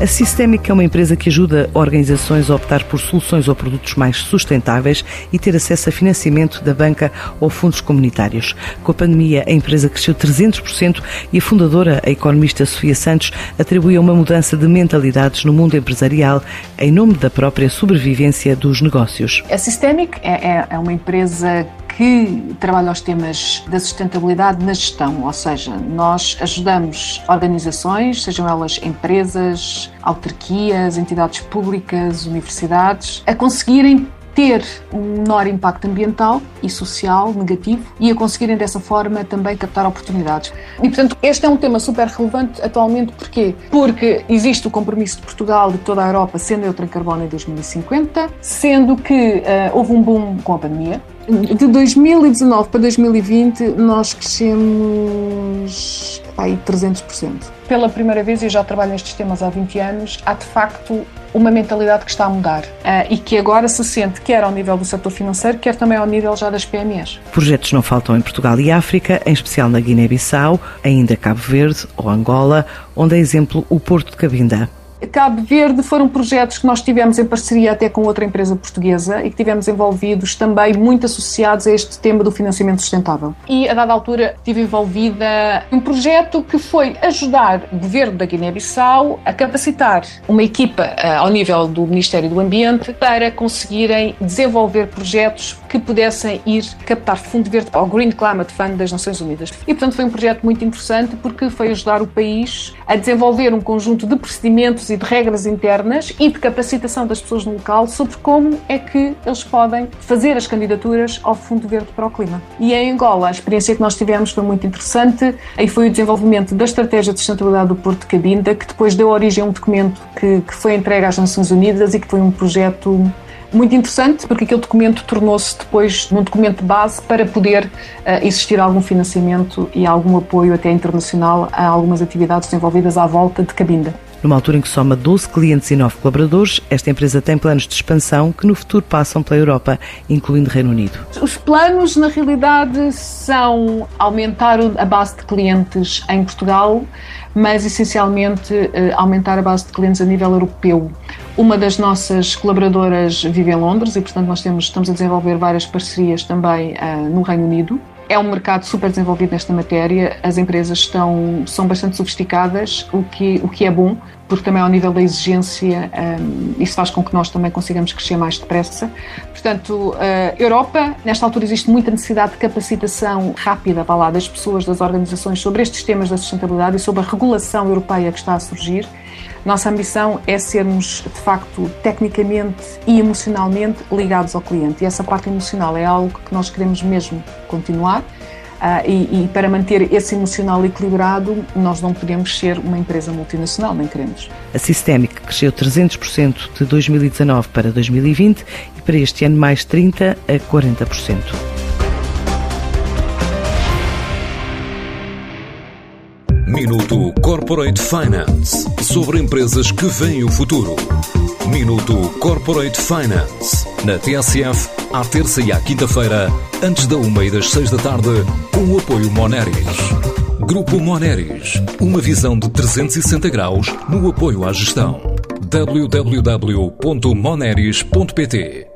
a Systemic é uma empresa que ajuda organizações a optar por soluções ou produtos mais sustentáveis e ter acesso a financiamento da banca ou fundos comunitários. Com a pandemia, a empresa cresceu 300% e a fundadora, a economista Sofia Santos, atribui uma mudança de mentalidades no mundo empresarial em nome da própria sobrevivência dos negócios. A Systemic é, é, é uma empresa que trabalha os temas da sustentabilidade na gestão, ou seja, nós ajudamos organizações, sejam elas empresas, autarquias, entidades públicas, universidades, a conseguirem ter um menor impacto ambiental e social negativo e a conseguirem dessa forma também captar oportunidades. E portanto, este é um tema super relevante atualmente, porquê? Porque existe o compromisso de Portugal de toda a Europa ser neutra em carbono em 2050, sendo que uh, houve um boom com a pandemia, de 2019 para 2020, nós crescemos aí 300%. Pela primeira vez, e eu já trabalho nestes temas há 20 anos, há de facto uma mentalidade que está a mudar uh, e que agora se sente quer ao nível do setor financeiro, quer também ao nível já das PMEs. Projetos não faltam em Portugal e África, em especial na Guiné-Bissau, ainda Cabo Verde ou Angola, onde é exemplo o Porto de Cabinda. Cabo Verde foram projetos que nós tivemos em parceria até com outra empresa portuguesa e que tivemos envolvidos também muito associados a este tema do financiamento sustentável. E a dada altura estive envolvida num projeto que foi ajudar o governo da Guiné-Bissau a capacitar uma equipa uh, ao nível do Ministério do Ambiente para conseguirem desenvolver projetos que pudessem ir captar fundo verde ao Green Climate Fund das Nações Unidas. E portanto foi um projeto muito interessante porque foi ajudar o país a desenvolver um conjunto de procedimentos e de regras internas e de capacitação das pessoas no local sobre como é que eles podem fazer as candidaturas ao Fundo Verde para o Clima. E em Angola, a experiência que nós tivemos foi muito interessante. Aí foi o desenvolvimento da Estratégia de Sustentabilidade do Porto de Cabinda, que depois deu origem a um documento que, que foi entregue às Nações Unidas e que foi um projeto muito interessante, porque aquele documento tornou-se depois um documento de base para poder uh, existir algum financiamento e algum apoio até internacional a algumas atividades desenvolvidas à volta de Cabinda. Numa altura em que soma 12 clientes e 9 colaboradores, esta empresa tem planos de expansão que no futuro passam pela Europa, incluindo Reino Unido. Os planos, na realidade, são aumentar a base de clientes em Portugal, mas essencialmente eh, aumentar a base de clientes a nível europeu. Uma das nossas colaboradoras vive em Londres e, portanto, nós temos, estamos a desenvolver várias parcerias também uh, no Reino Unido. É um mercado super desenvolvido nesta matéria, as empresas estão, são bastante sofisticadas, o que, o que é bom, porque também ao nível da exigência um, isso faz com que nós também consigamos crescer mais depressa. Portanto, uh, Europa, nesta altura existe muita necessidade de capacitação rápida para lá das pessoas, das organizações sobre estes temas da sustentabilidade e sobre a regulação europeia que está a surgir. Nossa ambição é sermos, de facto, tecnicamente e emocionalmente ligados ao cliente. E essa parte emocional é algo que nós queremos mesmo continuar. Uh, e, e, para manter esse emocional equilibrado, nós não podemos ser uma empresa multinacional, nem queremos. A Systemic cresceu 300% de 2019 para 2020 e para este ano mais 30% a 40%. Minuto Corporate Finance sobre empresas que veem o futuro. Minuto Corporate Finance na TSF, à terça e à quinta-feira, antes da uma e das seis da tarde, com o apoio Moneris. Grupo Moneris, uma visão de 360 graus no apoio à gestão. www.moneris.pt